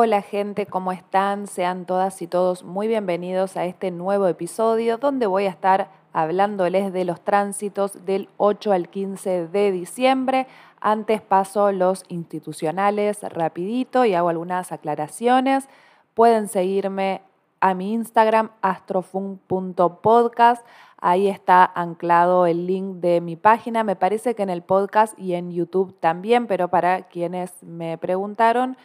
Hola gente, ¿cómo están? Sean todas y todos muy bienvenidos a este nuevo episodio donde voy a estar hablándoles de los tránsitos del 8 al 15 de diciembre. Antes paso los institucionales rapidito y hago algunas aclaraciones. Pueden seguirme a mi Instagram astrofun.podcast. Ahí está anclado el link de mi página. Me parece que en el podcast y en YouTube también, pero para quienes me preguntaron,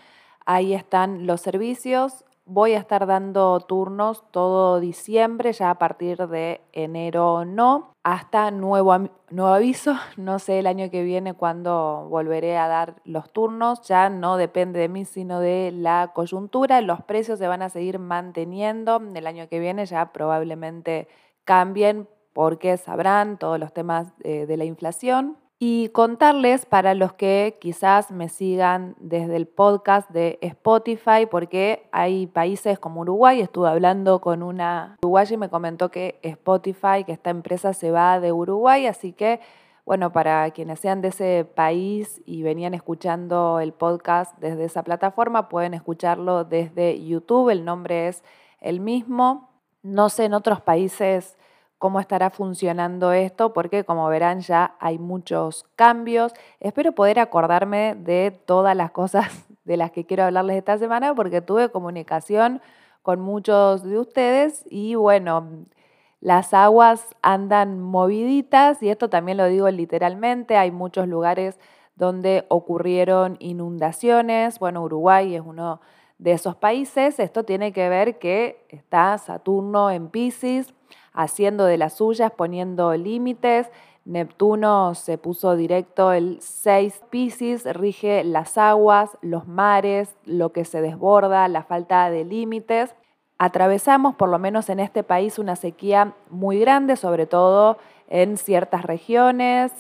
Ahí están los servicios. Voy a estar dando turnos todo diciembre, ya a partir de enero no, hasta nuevo, nuevo aviso. No sé el año que viene cuándo volveré a dar los turnos. Ya no depende de mí, sino de la coyuntura. Los precios se van a seguir manteniendo. El año que viene ya probablemente cambien porque sabrán todos los temas eh, de la inflación y contarles para los que quizás me sigan desde el podcast de Spotify, porque hay países como Uruguay, estuve hablando con una uruguaya y me comentó que Spotify, que esta empresa se va de Uruguay, así que bueno, para quienes sean de ese país y venían escuchando el podcast desde esa plataforma, pueden escucharlo desde YouTube, el nombre es el mismo. No sé en otros países cómo estará funcionando esto, porque como verán ya hay muchos cambios. Espero poder acordarme de todas las cosas de las que quiero hablarles esta semana, porque tuve comunicación con muchos de ustedes y bueno, las aguas andan moviditas y esto también lo digo literalmente, hay muchos lugares donde ocurrieron inundaciones, bueno, Uruguay es uno de esos países, esto tiene que ver que está Saturno en Pisces, haciendo de las suyas, poniendo límites. Neptuno se puso directo el 6 Pisces, rige las aguas, los mares, lo que se desborda, la falta de límites. Atravesamos, por lo menos en este país, una sequía muy grande, sobre todo en ciertas regiones,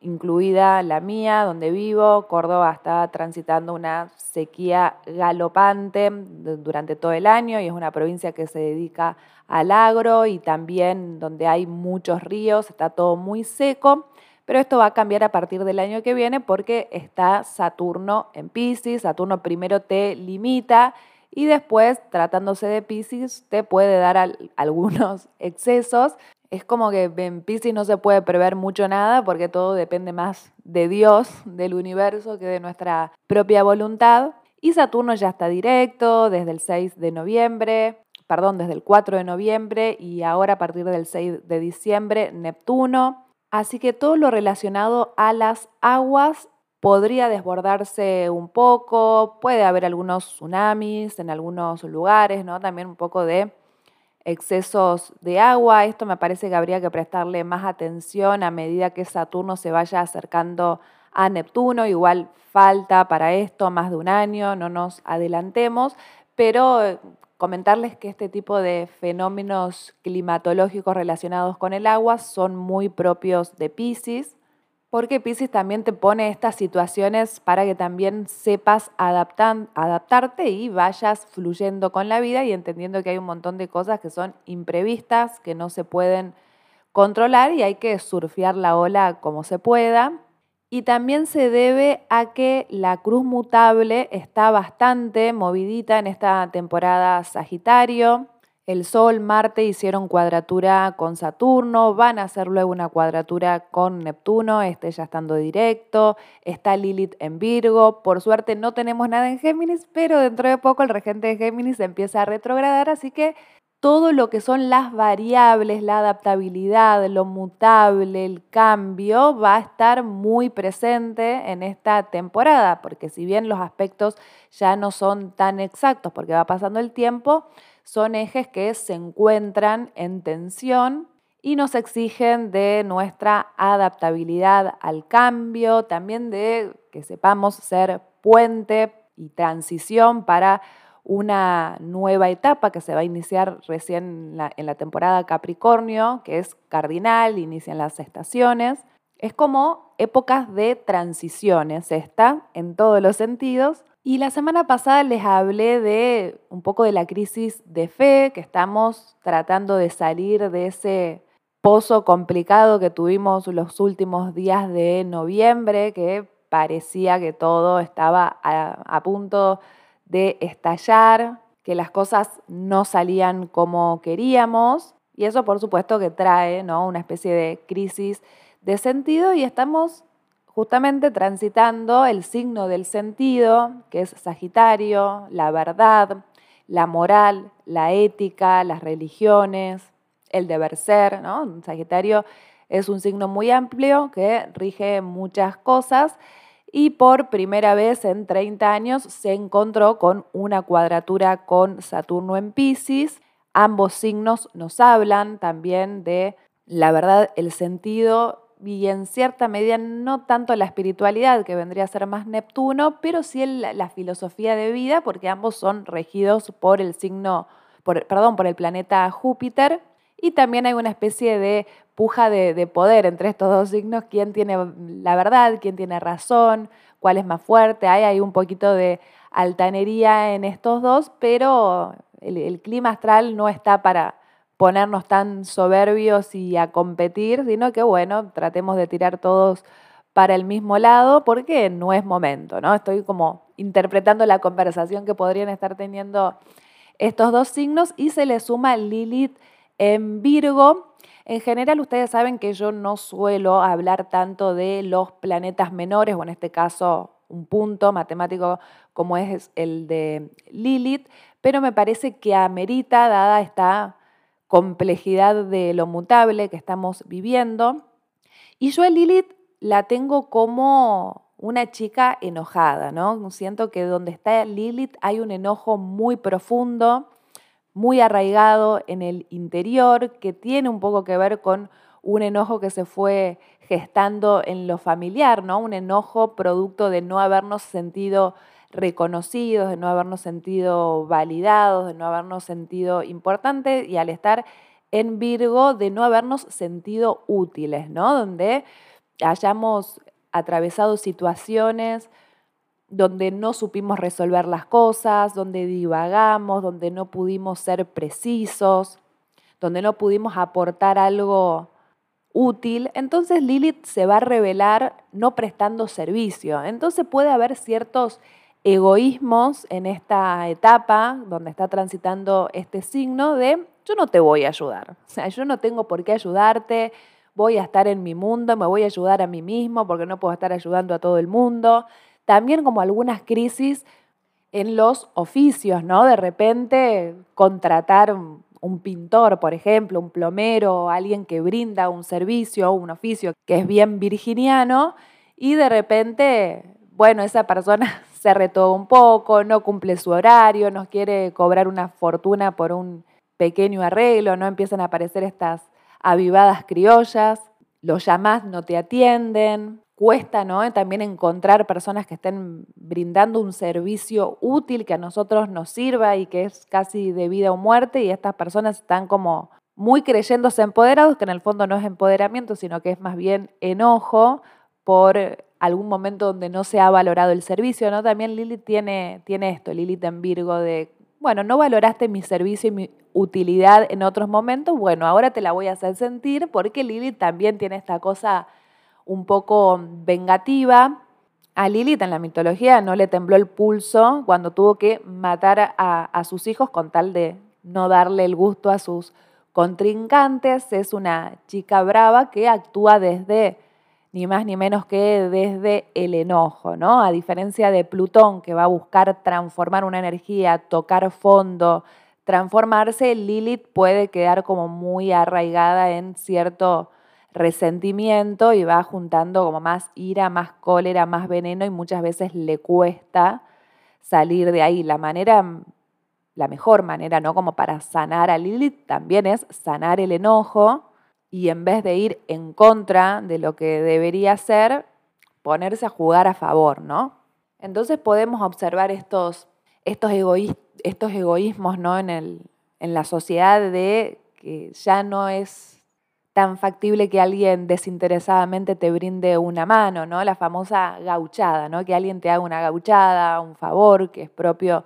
incluida la mía, donde vivo. Córdoba está transitando una sequía galopante durante todo el año y es una provincia que se dedica al agro y también donde hay muchos ríos, está todo muy seco. Pero esto va a cambiar a partir del año que viene porque está Saturno en Pisces. Saturno primero te limita y después, tratándose de Pisces, te puede dar algunos excesos es como que en Pisces no se puede prever mucho nada porque todo depende más de Dios, del universo, que de nuestra propia voluntad. Y Saturno ya está directo desde el 6 de noviembre, perdón, desde el 4 de noviembre y ahora a partir del 6 de diciembre Neptuno. Así que todo lo relacionado a las aguas podría desbordarse un poco, puede haber algunos tsunamis en algunos lugares, ¿no? También un poco de excesos de agua. Esto me parece que habría que prestarle más atención a medida que Saturno se vaya acercando a Neptuno. Igual falta para esto más de un año, no nos adelantemos, pero eh, comentarles que este tipo de fenómenos climatológicos relacionados con el agua son muy propios de Pisces porque Pisces también te pone estas situaciones para que también sepas adaptarte y vayas fluyendo con la vida y entendiendo que hay un montón de cosas que son imprevistas, que no se pueden controlar y hay que surfear la ola como se pueda. Y también se debe a que la cruz mutable está bastante movidita en esta temporada Sagitario. El Sol, Marte hicieron cuadratura con Saturno, van a hacer luego una cuadratura con Neptuno, este ya estando directo, está Lilith en Virgo, por suerte no tenemos nada en Géminis, pero dentro de poco el regente de Géminis empieza a retrogradar, así que todo lo que son las variables, la adaptabilidad, lo mutable, el cambio, va a estar muy presente en esta temporada, porque si bien los aspectos ya no son tan exactos porque va pasando el tiempo, son ejes que se encuentran en tensión y nos exigen de nuestra adaptabilidad al cambio, también de que sepamos ser puente y transición para una nueva etapa que se va a iniciar recién en la, temporada Capricornio, que es cardinal, inician las estaciones. Es como épocas de transiciones esta, en todos los sentidos, y la semana pasada les hablé de un poco de la crisis de fe, que estamos tratando de salir de ese pozo complicado que tuvimos los últimos días de noviembre, que parecía que todo estaba a, punto de estallar, que las cosas no salían como queríamos y eso por supuesto que trae ¿no? una especie de crisis de sentido y estamos justamente transitando el signo del sentido, que es Sagitario, la verdad, la moral, la ética, las religiones, el deber ser, ¿no? Sagitario es un signo muy amplio que rige muchas cosas y por primera vez en 30 años se encontró con una cuadratura con Saturno en Pisces. Ambos signos nos hablan también de la verdad, el sentido y en cierta medida no tanto la espiritualidad, que vendría a ser más Neptuno, pero sí la filosofía de vida, porque ambos son regidos por el signo, perdón, por el planeta Júpiter, y también hay una especie de puja de, de, poder entre estos dos signos, quién tiene la verdad, quién tiene razón, cuál es más fuerte, hay, hay un poquito de altanería en estos dos, pero el clima astral no está para, ponernos tan soberbios y a competir, sino que bueno, tratemos de tirar todos para el mismo lado porque no es momento, ¿no? Estoy como interpretando la conversación que podrían estar teniendo estos dos signos y se le suma Lilith en Virgo. En general ustedes saben que yo no suelo hablar tanto de los planetas menores, o en este caso un punto matemático como es el de Lilith, pero me parece que amerita, dada esta complejidad de lo mutable que estamos viviendo. Y yo a Lilith la tengo como una chica enojada, ¿no? Siento que donde está Lilith hay un enojo muy profundo, muy arraigado en el interior, que tiene un poco que ver con un enojo que se fue gestando en lo familiar, ¿no? Un enojo producto de no habernos sentido reconocidos, de no habernos sentido validados, de no habernos sentido importantes y al estar en Virgo de no habernos sentido útiles, ¿no? Donde hayamos atravesado situaciones donde no supimos resolver las cosas, donde divagamos, donde no pudimos ser precisos, donde no pudimos aportar algo útil, entonces Lilith se va a revelar no prestando servicio. Entonces puede haber ciertos egoísmos en esta etapa donde está transitando este signo de yo no te voy a ayudar. O sea, yo no tengo por qué ayudarte, voy a estar en mi mundo, me voy a ayudar a mí mismo porque no puedo estar ayudando a todo el mundo. También como algunas crisis en los oficios, ¿no? De repente contratar un pintor, por ejemplo, un plomero, alguien que brinda un servicio un oficio que es bien virginiano y de repente, bueno, esa persona se retó un poco, no cumple su horario, nos quiere cobrar una fortuna por un pequeño arreglo, no empiezan a aparecer estas avivadas criollas, los llamás, no te atienden, cuesta ¿no? también encontrar personas que estén brindando un servicio útil que a nosotros nos sirva y que es casi de vida o muerte y estas personas están como muy creyéndose empoderados, que en el fondo no es empoderamiento, sino que es más bien enojo por algún momento donde no se ha valorado el servicio, ¿no? También Lilith tiene, tiene esto, Lilith en Virgo, de, bueno, no valoraste mi servicio y mi utilidad en otros momentos, bueno, ahora te la voy a hacer sentir porque Lilith también tiene esta cosa un poco vengativa. A Lilith en la mitología no le tembló el pulso cuando tuvo que matar a, a sus hijos con tal de no darle el gusto a sus contrincantes. Es una chica brava que actúa desde ni más ni menos que desde el enojo, ¿no? A diferencia de Plutón, que va a buscar transformar una energía, tocar fondo, transformarse, Lilith puede quedar como muy arraigada en cierto resentimiento y va juntando como más ira, más cólera, más veneno y muchas veces le cuesta salir de ahí. La manera, la mejor manera, ¿no? Como para sanar a Lilith también es sanar el enojo y en vez de ir en contra de lo que debería ser, ponerse a jugar a favor, ¿no? Entonces podemos observar estos, estos, estos egoísmos ¿no? en, el, en la sociedad de que ya no es tan factible que alguien desinteresadamente te brinde una mano, ¿no? La famosa gauchada, ¿no? Que alguien te haga una gauchada, un favor, que es propio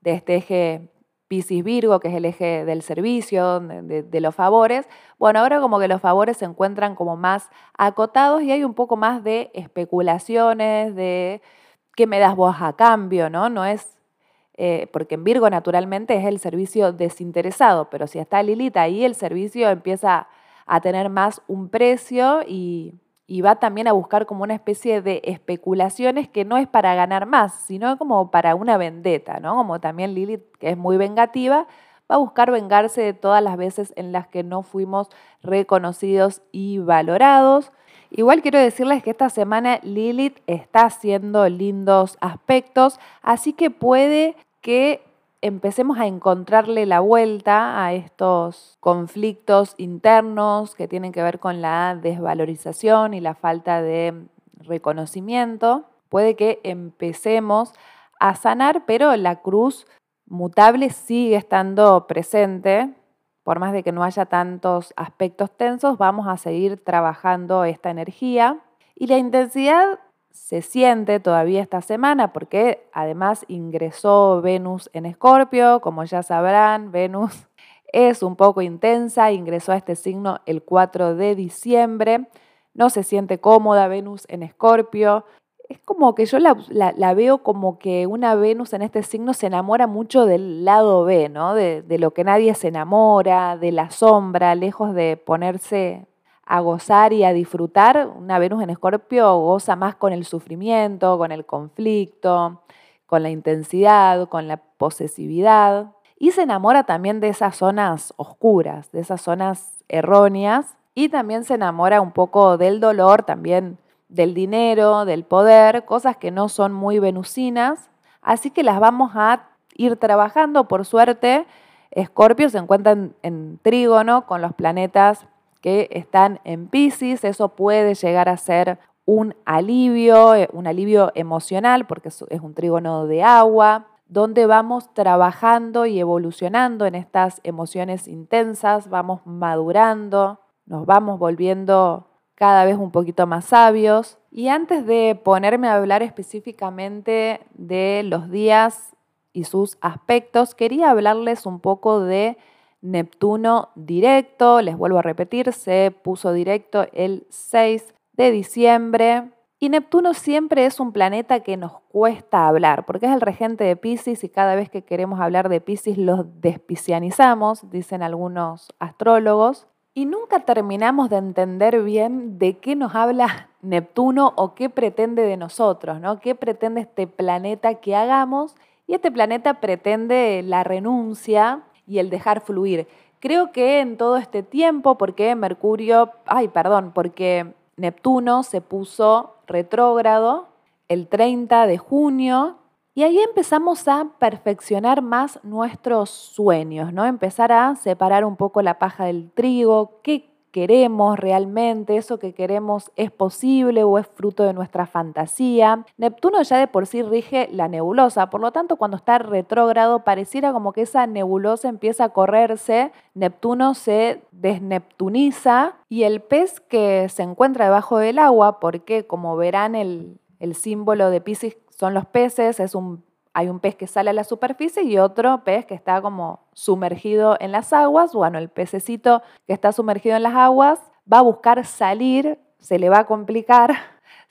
de este eje Piscis Virgo, que es el eje del servicio, de, los favores. Bueno, ahora como que los favores se encuentran como más acotados y hay un poco más de especulaciones, de qué me das vos a cambio, ¿no? No es eh, porque en Virgo naturalmente es el servicio desinteresado, pero si está Lilith ahí, el servicio empieza a tener más un precio y, y va también a buscar como una especie de especulaciones que no es para ganar más, sino como para una vendetta, ¿no? Como también Lilith, que es muy vengativa, va a buscar vengarse de todas las veces en las que no fuimos reconocidos y valorados. Igual quiero decirles que esta semana Lilith está haciendo lindos aspectos, así que puede que empecemos a encontrarle la vuelta a estos conflictos internos que tienen que ver con la desvalorización y la falta de reconocimiento. Puede que empecemos a sanar, pero la cruz mutable sigue estando presente por más de que no haya tantos aspectos tensos, vamos a seguir trabajando esta energía. Y la intensidad se siente todavía esta semana porque además ingresó Venus en Escorpio, como ya sabrán, Venus es un poco intensa, ingresó a este signo el 4 de diciembre, no se siente cómoda Venus en Escorpio, es como que yo la, veo como que una Venus en este signo se enamora mucho del lado B, ¿no? De, de, lo que nadie se enamora, de la sombra, lejos de ponerse a gozar y a disfrutar. Una Venus en Escorpio goza más con el sufrimiento, con el conflicto, con la intensidad, con la posesividad. Y se enamora también de esas zonas oscuras, de esas zonas erróneas. Y también se enamora un poco del dolor, también del dinero, del poder, cosas que no son muy venusinas, así que las vamos a ir trabajando. Por suerte, Escorpio se encuentra en, trígono con los planetas que están en Pisces, eso puede llegar a ser un alivio, eh, un alivio emocional, porque es un trígono de agua, donde vamos trabajando y evolucionando en estas emociones intensas, vamos madurando, nos vamos volviendo cada vez un poquito más sabios. Y antes de ponerme a hablar específicamente de los días y sus aspectos, quería hablarles un poco de Neptuno directo. Les vuelvo a repetir, se puso directo el 6 de diciembre. Y Neptuno siempre es un planeta que nos cuesta hablar, porque es el regente de Pisces y cada vez que queremos hablar de Pisces los despicianizamos, dicen algunos astrólogos. Y nunca terminamos de entender bien de qué nos habla Neptuno o qué pretende de nosotros, ¿no? ¿Qué pretende este planeta que hagamos? Y este planeta pretende la renuncia y el dejar fluir. Creo que en todo este tiempo, porque Mercurio, ay, perdón, porque Neptuno se puso retrógrado el 30 de junio y ahí empezamos a perfeccionar más nuestros sueños, ¿no? Empezar a separar un poco la paja del trigo, qué queremos realmente, eso que queremos es posible o es fruto de nuestra fantasía. Neptuno ya de por sí rige la nebulosa, por lo tanto cuando está retrógrado pareciera como que esa nebulosa empieza a correrse, Neptuno se desneptuniza y el pez que se encuentra debajo del agua, porque como verán el, el símbolo de Pisces son los peces, es un, hay un pez que sale a la superficie y otro pez que está como sumergido en las aguas. Bueno, el pececito que está sumergido en las aguas va a buscar salir, se le va a complicar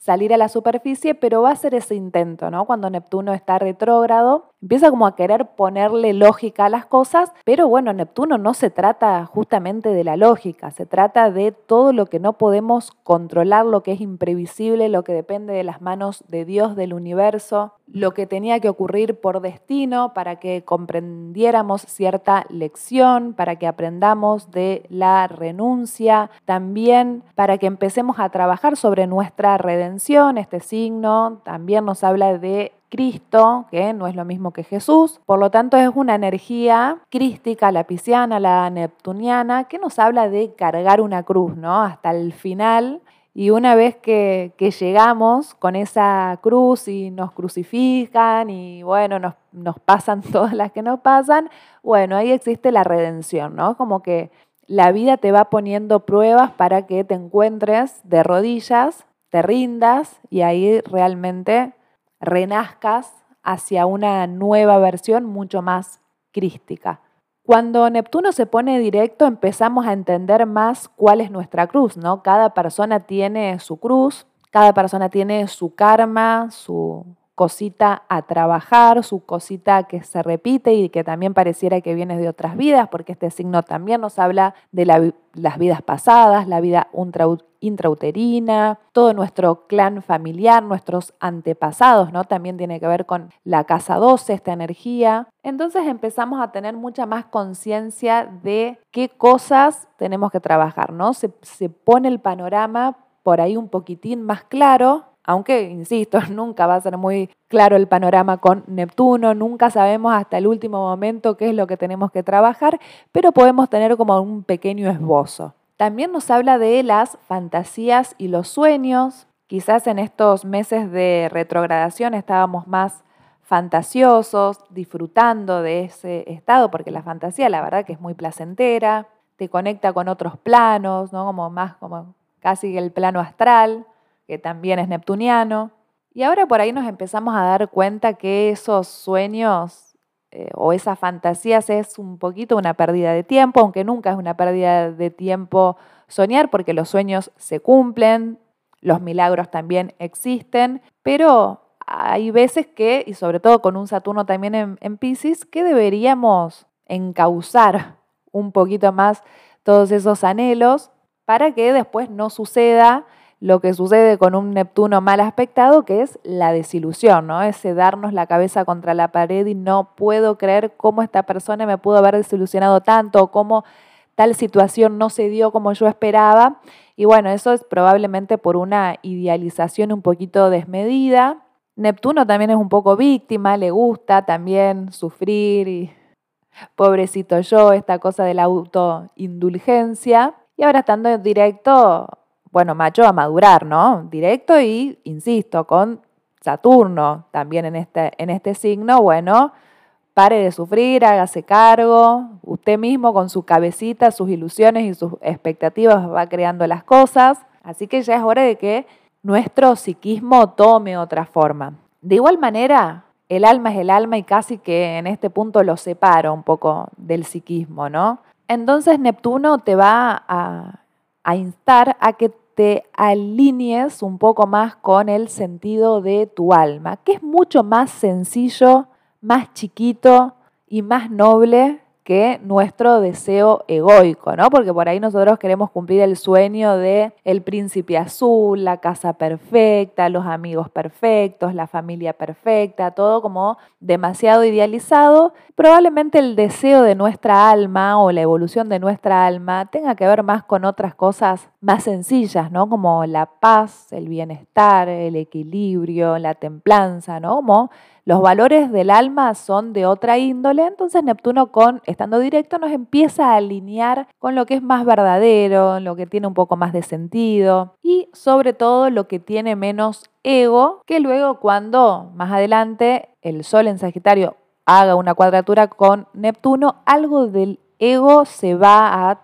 salir a la superficie, pero va a hacer ese intento, ¿no? Cuando Neptuno está retrógrado, empieza como a querer ponerle lógica a las cosas, pero bueno, Neptuno no se trata justamente de la lógica, se trata de todo lo que no podemos controlar, lo que es imprevisible, lo que depende de las manos de Dios, del universo, lo que tenía que ocurrir por destino para que comprendiéramos cierta lección, para que aprendamos de la renuncia, también para que empecemos a trabajar sobre nuestra redención este signo también nos habla de Cristo, que no es lo mismo que Jesús. Por lo tanto, es una energía crística, la pisciana, la neptuniana, que nos habla de cargar una cruz, ¿no? Hasta el final. Y una vez que, llegamos con esa cruz y nos crucifican y bueno, nos, nos pasan todas las que nos pasan, bueno, ahí existe la redención, ¿no? Como que la vida te va poniendo pruebas para que te encuentres de rodillas te rindas y ahí realmente renazcas hacia una nueva versión mucho más crística. Cuando Neptuno se pone directo empezamos a entender más cuál es nuestra cruz, ¿no? Cada persona tiene su cruz, cada persona tiene su karma, su cosita a trabajar, su cosita que se repite y que también pareciera que viene de otras vidas, porque este signo también nos habla de las vidas pasadas, la vida intrauterina, todo nuestro clan familiar, nuestros antepasados, ¿no? También tiene que ver con la casa 12, esta energía. Entonces empezamos a tener mucha más conciencia de qué cosas tenemos que trabajar, ¿no? Se, se pone el panorama por ahí un poquitín más claro aunque, insisto, nunca va a ser muy claro el panorama con Neptuno, nunca sabemos hasta el último momento qué es lo que tenemos que trabajar, pero podemos tener como un pequeño esbozo. También nos habla de las fantasías y los sueños. Quizás en estos meses de retrogradación estábamos más fantasiosos, disfrutando de ese estado, porque la fantasía la verdad que es muy placentera, te conecta con otros planos, ¿no? Como más como casi el plano astral que también es neptuniano. Y ahora por ahí nos empezamos a dar cuenta que esos sueños eh, o esas fantasías es un poquito una pérdida de tiempo, aunque nunca es una pérdida de tiempo soñar, porque los sueños se cumplen, los milagros también existen, pero hay veces que, y sobre todo con un Saturno también en, en Pisces, que deberíamos encauzar un poquito más todos esos anhelos para que después no suceda lo que sucede con un Neptuno mal aspectado, que es la desilusión, ¿no? Ese darnos la cabeza contra la pared y no puedo creer cómo esta persona me pudo haber desilusionado tanto, cómo tal situación no se dio como yo esperaba. Y bueno, eso es probablemente por una idealización un poquito desmedida. Neptuno también es un poco víctima, le gusta también sufrir y pobrecito yo, esta cosa de la autoindulgencia. Y ahora estando en directo, bueno, macho a madurar, ¿no? Directo y, insisto, con Saturno también en este, en este signo, bueno, pare de sufrir, hágase cargo, usted mismo con su cabecita, sus ilusiones y sus expectativas va creando las cosas, así que ya es hora de que nuestro psiquismo tome otra forma. De igual manera, el alma es el alma y casi que en este punto lo separo un poco del psiquismo, ¿no? Entonces Neptuno te va a, a instar a que te alinees un poco más con el sentido de tu alma, que es mucho más sencillo, más chiquito y más noble que nuestro deseo egoico, ¿no? Porque por ahí nosotros queremos cumplir el sueño de el príncipe azul, la casa perfecta, los amigos perfectos, la familia perfecta, todo como demasiado idealizado. Probablemente el deseo de nuestra alma o la evolución de nuestra alma tenga que ver más con otras cosas más sencillas, ¿no? Como la paz, el bienestar, el equilibrio, la templanza, ¿no? Como los valores del alma son de otra índole, entonces Neptuno con estando directo nos empieza a alinear con lo que es más verdadero, lo que tiene un poco más de sentido y sobre todo lo que tiene menos ego, que luego cuando más adelante el Sol en Sagitario haga una cuadratura con Neptuno, algo del ego se va a,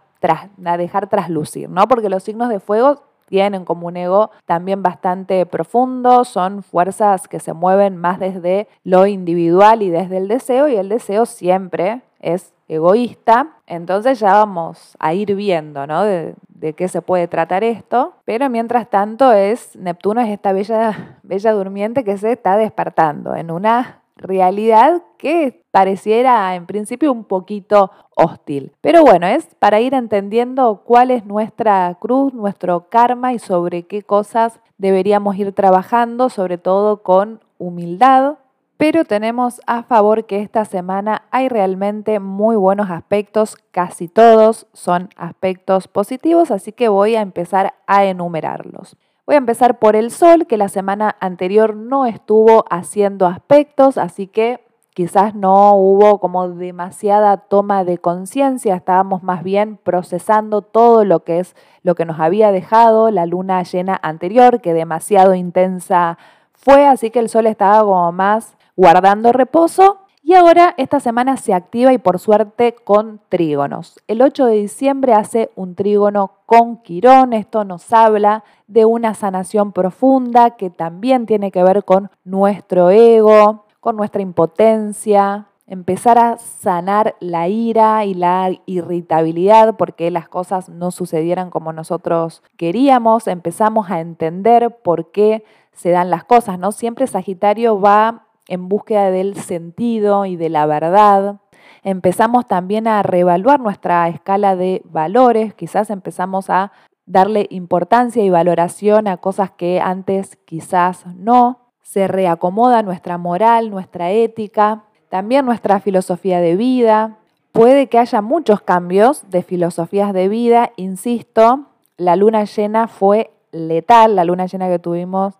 dejar traslucir, ¿no? Porque los signos de fuego tienen como un ego también bastante profundo, son fuerzas que se mueven más desde lo individual y desde el deseo, y el deseo siempre es egoísta. Entonces ya vamos a ir viendo, ¿no? De, de, qué se puede tratar esto. Pero mientras tanto es, Neptuno es esta bella, bella durmiente que se está despertando en una realidad que pareciera en principio un poquito hostil. Pero bueno, es para ir entendiendo cuál es nuestra cruz, nuestro karma y sobre qué cosas deberíamos ir trabajando, sobre todo con humildad. Pero tenemos a favor que esta semana hay realmente muy buenos aspectos, casi todos son aspectos positivos, así que voy a empezar a enumerarlos. Voy a empezar por el sol, que la semana anterior no estuvo haciendo aspectos, así que quizás no hubo como demasiada toma de conciencia, estábamos más bien procesando todo lo que es lo que nos había dejado la luna llena anterior, que demasiado intensa fue, así que el sol estaba como más guardando reposo y ahora esta semana se activa y por suerte con trígonos. El 8 de diciembre hace un trígono con Quirón. Esto nos habla de una sanación profunda que también tiene que ver con nuestro ego, con nuestra impotencia, empezar a sanar la ira y la irritabilidad porque las cosas no sucedieran como nosotros queríamos, empezamos a entender por qué se dan las cosas, ¿no? Siempre Sagitario va en búsqueda del sentido y de la verdad. Empezamos también a reevaluar nuestra escala de valores, quizás empezamos a darle importancia y valoración a cosas que antes quizás no. Se reacomoda nuestra moral, nuestra ética, también nuestra filosofía de vida. Puede que haya muchos cambios de filosofías de vida, insisto, la luna llena fue letal, la luna llena que tuvimos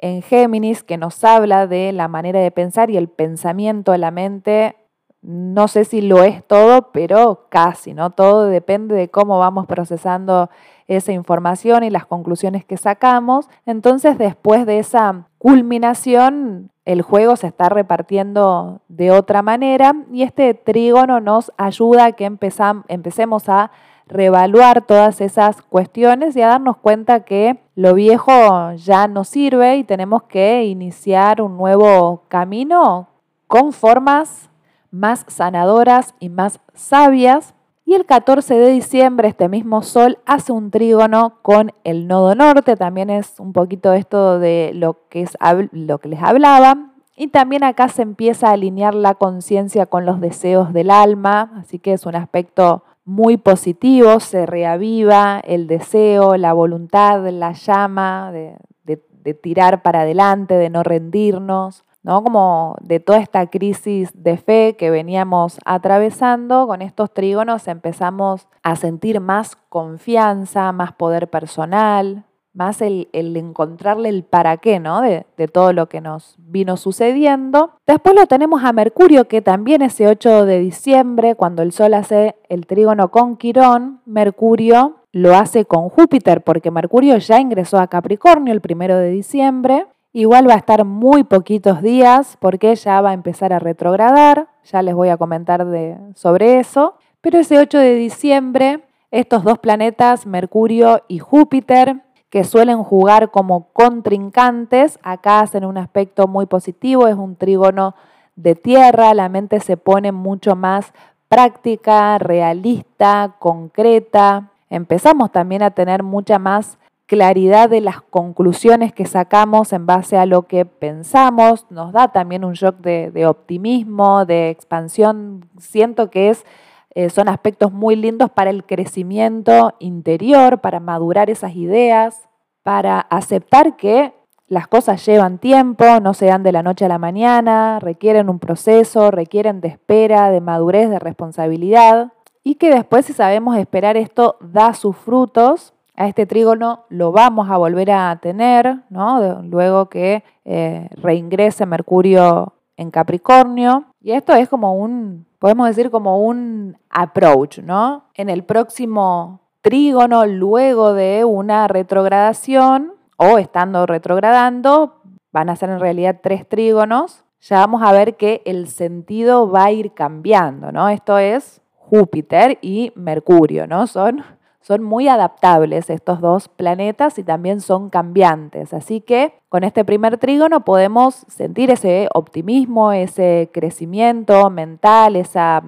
en Géminis, que nos habla de la manera de pensar y el pensamiento de la mente. No sé si lo es todo, pero casi, ¿no? Todo depende de cómo vamos procesando esa información y las conclusiones que sacamos. Entonces, después de esa culminación, el juego se está repartiendo de otra manera y este trígono nos ayuda a que empecemos a reevaluar todas esas cuestiones y a darnos cuenta que lo viejo ya no sirve y tenemos que iniciar un nuevo camino con formas más sanadoras y más sabias y el 14 de diciembre este mismo sol hace un trígono con el nodo norte, también es un poquito esto de lo que, es, lo que les hablaba. Y también acá se empieza a alinear la conciencia con los deseos del alma, así que es un aspecto muy positivo, se reaviva el deseo, la voluntad, la llama de, de tirar para adelante, de no rendirnos. ¿no? Como de toda esta crisis de fe que veníamos atravesando, con estos trígonos empezamos a sentir más confianza, más poder personal, más el, encontrarle el para qué, ¿no? De, todo lo que nos vino sucediendo. Después lo tenemos a Mercurio, que también ese 8 de diciembre, cuando el Sol hace el trígono con Quirón, Mercurio lo hace con Júpiter, porque Mercurio ya ingresó a Capricornio el 1 de diciembre Igual va a estar muy poquitos días porque ya va a empezar a retrogradar, ya les voy a comentar de, sobre eso. Pero ese 8 de diciembre, estos dos planetas, Mercurio y Júpiter, que suelen jugar como contrincantes, acá hacen un aspecto muy positivo, es un trígono de tierra, la mente se pone mucho más práctica, realista, concreta. Empezamos también a tener mucha más claridad de las conclusiones que sacamos en base a lo que pensamos, nos da también un shock de, optimismo, de expansión. Siento que es, eh, son aspectos muy lindos para el crecimiento interior, para madurar esas ideas, para aceptar que las cosas llevan tiempo, no se dan de la noche a la mañana, requieren un proceso, requieren de espera, de madurez, de responsabilidad, y que después si sabemos esperar esto da sus frutos a este trígono lo vamos a volver a tener, ¿no? luego que eh, reingrese Mercurio en Capricornio. Y esto es como un, podemos decir como un approach, ¿no? En el próximo trígono, luego de una retrogradación o estando retrogradando, van a ser en realidad tres trígonos, ya vamos a ver que el sentido va a ir cambiando, ¿no? Esto es Júpiter y Mercurio, ¿no? Son son muy adaptables estos dos planetas y también son cambiantes. Así que con este primer trígono podemos sentir ese optimismo, ese crecimiento mental, esa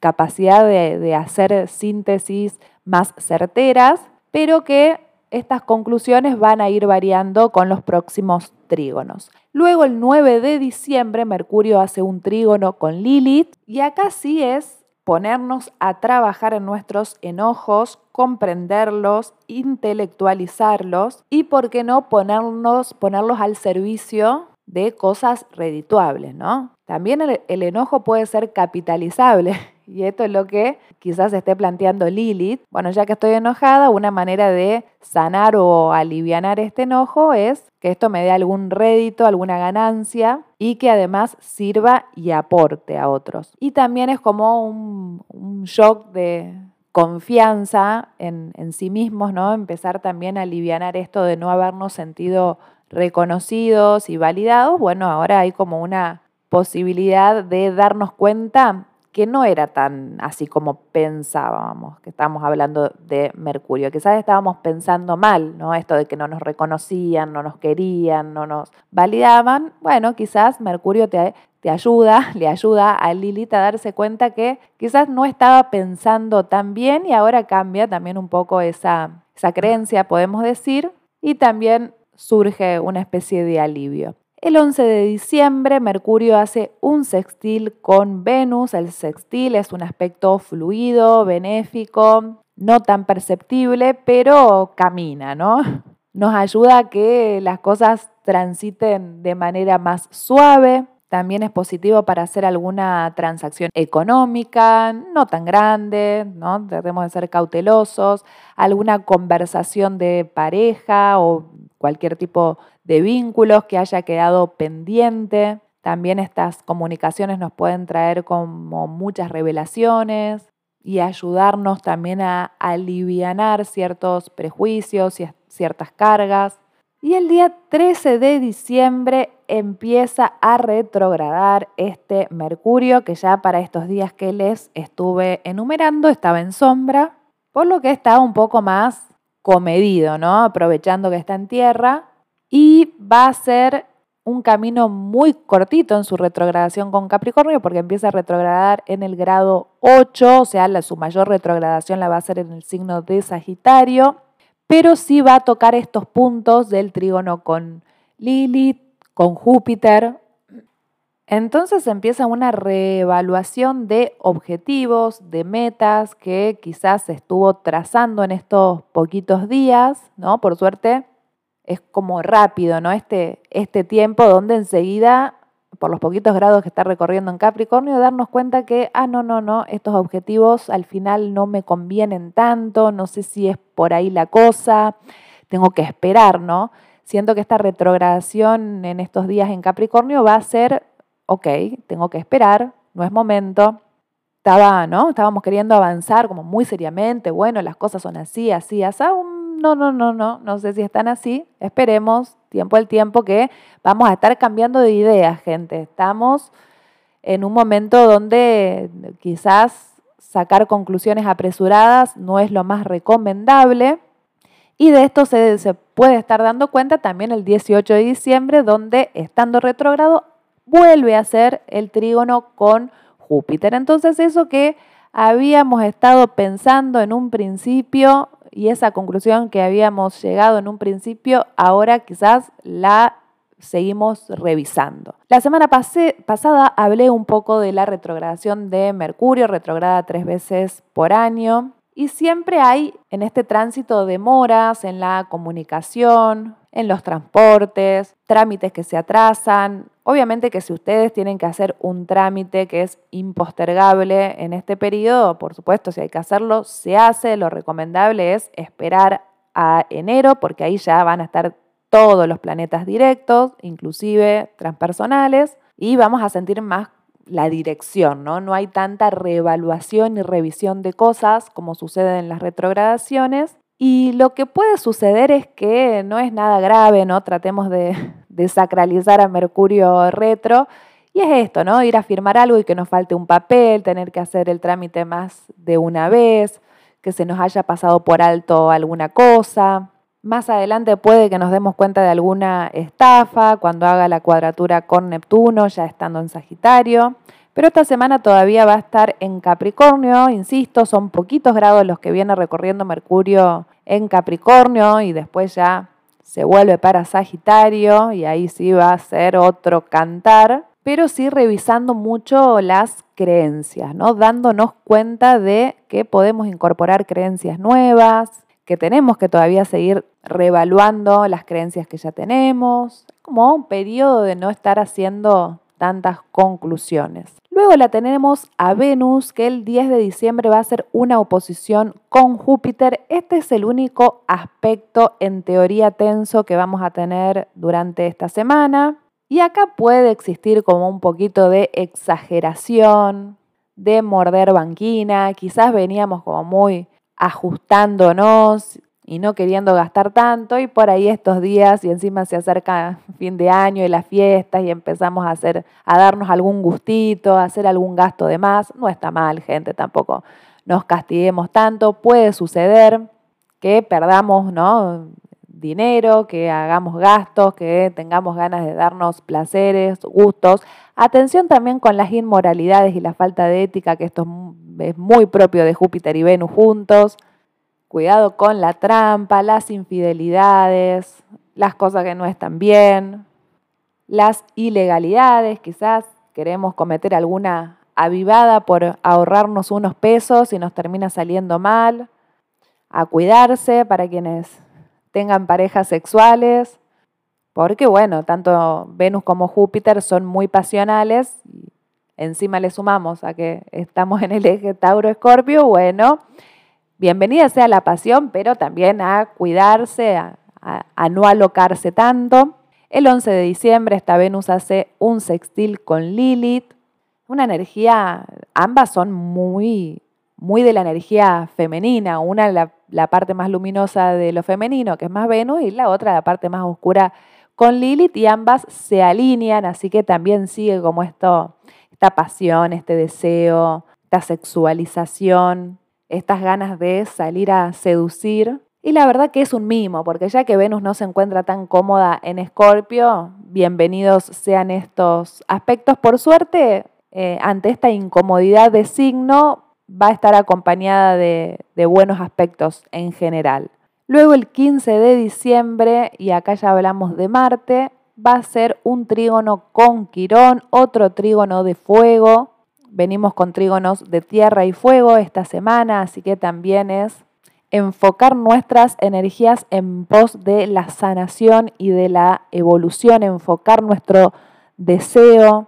capacidad de, hacer síntesis más certeras, pero que estas conclusiones van a ir variando con los próximos trígonos. Luego el 9 de diciembre Mercurio hace un trígono con Lilith y acá sí es ponernos a trabajar en nuestros enojos, comprenderlos, intelectualizarlos y, ¿por qué no, ponernos, ponerlos al servicio de cosas redituables, ¿no? También el, enojo puede ser capitalizable y esto es lo que quizás esté planteando Lilith. Bueno, ya que estoy enojada, una manera de sanar o aliviar este enojo es que esto me dé algún rédito, alguna ganancia y que además sirva y aporte a otros. Y también es como un, shock de confianza en, en, sí mismos, ¿no? Empezar también a aliviar esto de no habernos sentido reconocidos y validados. Bueno, ahora hay como una posibilidad de darnos cuenta que no era tan así como pensábamos, que estábamos hablando de Mercurio. Quizás estábamos pensando mal, ¿no? Esto de que no nos reconocían, no nos querían, no nos validaban. Bueno, quizás Mercurio te, te ayuda, le ayuda a Lilith a darse cuenta que quizás no estaba pensando tan bien y ahora cambia también un poco esa, esa creencia, podemos decir, y también surge una especie de alivio. El 11 de diciembre, Mercurio hace un sextil con Venus. El sextil es un aspecto fluido, benéfico, no tan perceptible, pero camina, ¿no? Nos ayuda a que las cosas transiten de manera más suave. También es positivo para hacer alguna transacción económica, no tan grande, ¿no? Debemos de ser cautelosos, alguna conversación de pareja o cualquier tipo de vínculos que haya quedado pendiente. También estas comunicaciones nos pueden traer como muchas revelaciones y ayudarnos también a alivianar ciertos prejuicios y ciertas cargas. Y el día 13 de diciembre empieza a retrogradar este Mercurio, que ya para estos días que les estuve enumerando estaba en sombra, por lo que está un poco más comedido, ¿no? Aprovechando que está en tierra y va a ser un camino muy cortito en su retrogradación con Capricornio porque empieza a retrogradar en el grado 8, o sea, su mayor retrogradación la va a hacer en el signo de Sagitario, pero sí va a tocar estos puntos del trígono con Lilith, con Júpiter. Entonces empieza una reevaluación de objetivos, de metas que quizás estuvo trazando en estos poquitos días, ¿no? Por suerte es como rápido, ¿no? Este, este tiempo donde enseguida, por los poquitos grados que está recorriendo en Capricornio, darnos cuenta que, ah, no, no, no, estos objetivos al final no me convienen tanto, no sé si es por ahí la cosa, tengo que esperar, ¿no? Siento que esta retrogradación en estos días en Capricornio va a ser, ok, tengo que esperar, no es momento. Estaba, ¿no? Estábamos queriendo avanzar como muy seriamente, bueno, las cosas son así, así, así, no, no, no, no, no sé si están así. Esperemos, tiempo al tiempo, que vamos a estar cambiando de ideas, gente. Estamos en un momento donde quizás sacar conclusiones apresuradas no es lo más recomendable. Y de esto se, se, puede estar dando cuenta también el 18 de diciembre, donde estando retrógrado vuelve a ser el trígono con Júpiter. Entonces eso que habíamos estado pensando en un principio y esa conclusión que habíamos llegado en un principio, ahora quizás la seguimos revisando. La semana pasada hablé un poco de la retrogradación de Mercurio, retrograda tres veces por año, y siempre hay en este tránsito demoras en la comunicación, en los transportes, trámites que se atrasan. Obviamente que si ustedes tienen que hacer un trámite que es impostergable en este periodo, por supuesto, si hay que hacerlo, se hace. Lo recomendable es esperar a enero porque ahí ya van a estar todos los planetas directos, inclusive transpersonales, y vamos a sentir más la dirección, ¿no? No hay tanta reevaluación y revisión de cosas como sucede en las retrogradaciones. Y lo que puede suceder es que no es nada grave, ¿no? Tratemos de, sacralizar a Mercurio retro. Y es esto, ¿no? Ir a firmar algo y que nos falte un papel, tener que hacer el trámite más de una vez, que se nos haya pasado por alto alguna cosa. Más adelante puede que nos demos cuenta de alguna estafa cuando haga la cuadratura con Neptuno, ya estando en Sagitario. Pero esta semana todavía va a estar en Capricornio, insisto, son poquitos grados los que viene recorriendo Mercurio en Capricornio y después ya se vuelve para Sagitario y ahí sí va a ser otro cantar, pero sí revisando mucho las creencias, ¿no? Dándonos cuenta de que podemos incorporar creencias nuevas, que tenemos que todavía seguir reevaluando las creencias que ya tenemos, como un periodo de no estar haciendo tantas conclusiones. Luego la tenemos a Venus, que el 10 de diciembre va a ser una oposición con Júpiter. Este es el único aspecto en teoría tenso que vamos a tener durante esta semana. Y acá puede existir como un poquito de exageración, de morder banquina. Quizás veníamos como muy ajustándonos y no queriendo gastar tanto y por ahí estos días y encima se acerca fin de año y las fiestas y empezamos a hacer a darnos algún gustito, a hacer algún gasto de más, no está mal, gente, tampoco nos castiguemos tanto, puede suceder que perdamos, ¿no? dinero, que hagamos gastos, que tengamos ganas de darnos placeres, gustos. Atención también con las inmoralidades y la falta de ética, que esto es muy propio de Júpiter y Venus juntos. Cuidado con la trampa, las infidelidades. las cosas que no están bien, las ilegalidades, quizás queremos cometer alguna avivada por ahorrarnos unos pesos y nos termina saliendo mal, a cuidarse para quienes tengan parejas sexuales, porque bueno, tanto Venus como Júpiter son muy pasionales, encima le sumamos a que estamos en el eje Tauro-Escorpio, bueno, bienvenida sea la pasión, pero también a cuidarse, a, no alocarse tanto. El 11 de diciembre esta Venus hace un sextil con Lilith, una energía, ambas son muy, muy de la energía femenina, una la, la parte más luminosa de lo femenino, que es más Venus, y la otra la parte más oscura con Lilith, y ambas se alinean, así que también sigue como esto, esta pasión, este deseo, esta sexualización, estas ganas de salir a seducir. Y la verdad que es un mimo, porque ya que Venus no se encuentra tan cómoda en Escorpio, bienvenidos sean estos aspectos. Por suerte, eh, ante esta incomodidad de signo va a estar acompañada de, de buenos aspectos en general. Luego el 15 de diciembre, y acá ya hablamos de Marte, va a ser un trígono con Quirón, otro trígono de fuego. Venimos con trígonos de tierra y fuego esta semana, así que también es enfocar nuestras energías en pos de la sanación y de la evolución, enfocar nuestro deseo,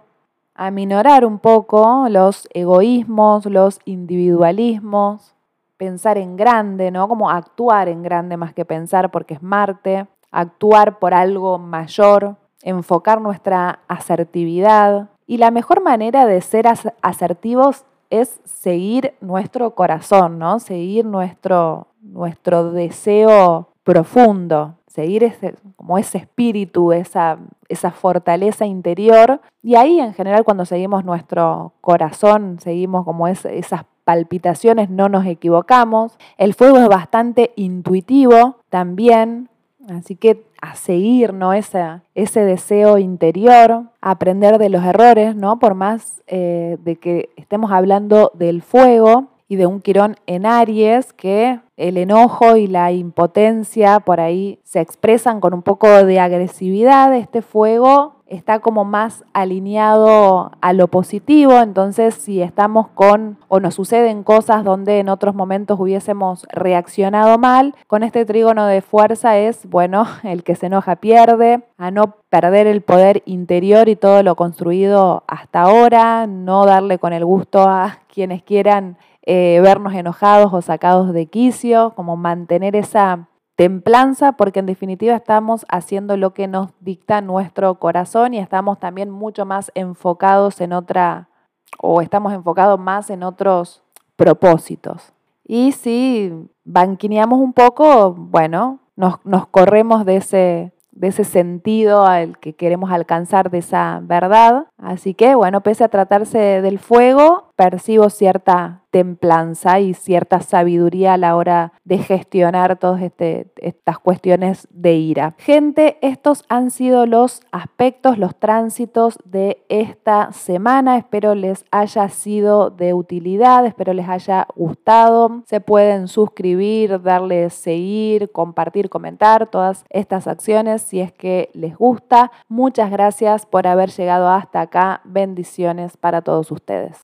aminorar un poco los egoísmos, los individualismos, pensar en grande, ¿no? Como actuar en grande más que pensar porque es Marte, actuar por algo mayor, enfocar nuestra asertividad. Y la mejor manera de ser asertivos es seguir nuestro corazón, ¿no? Seguir nuestro, nuestro deseo profundo, seguir ese, como ese espíritu, esa, esa fortaleza interior. Y ahí en general cuando seguimos nuestro corazón, seguimos como esas palpitaciones, no nos equivocamos. El fuego es bastante intuitivo también, así que a seguir ¿no? ese, ese deseo interior, aprender de los errores, ¿no? por más eh, de que estemos hablando del fuego, y de un Quirón en Aries que el enojo y la impotencia por ahí se expresan con un poco de agresividad. Este fuego está como más alineado a lo positivo, entonces si estamos con o nos suceden cosas donde en otros momentos hubiésemos reaccionado mal, con este trígono de fuerza es, bueno, el que se enoja pierde, a no perder el poder interior y todo lo construido hasta ahora, no darle con el gusto a quienes quieran eh, vernos enojados o sacados de quicio, como mantener esa templanza, porque en definitiva estamos haciendo lo que nos dicta nuestro corazón y estamos también mucho más enfocados en otra, o estamos enfocados más en otros propósitos. Y si banquineamos un poco, bueno, nos, nos corremos de ese, de ese sentido al que queremos alcanzar, de esa verdad. Así que, bueno, pese a tratarse del fuego, percibo cierta templanza y cierta sabiduría a la hora de gestionar todas este, estas cuestiones de ira. Gente, estos han sido los aspectos, los tránsitos de esta semana. Espero les haya sido de utilidad, espero les haya gustado. Se pueden suscribir, darle seguir, compartir, comentar todas estas acciones si es que les gusta. Muchas gracias por haber llegado hasta acá. Bendiciones para todos ustedes.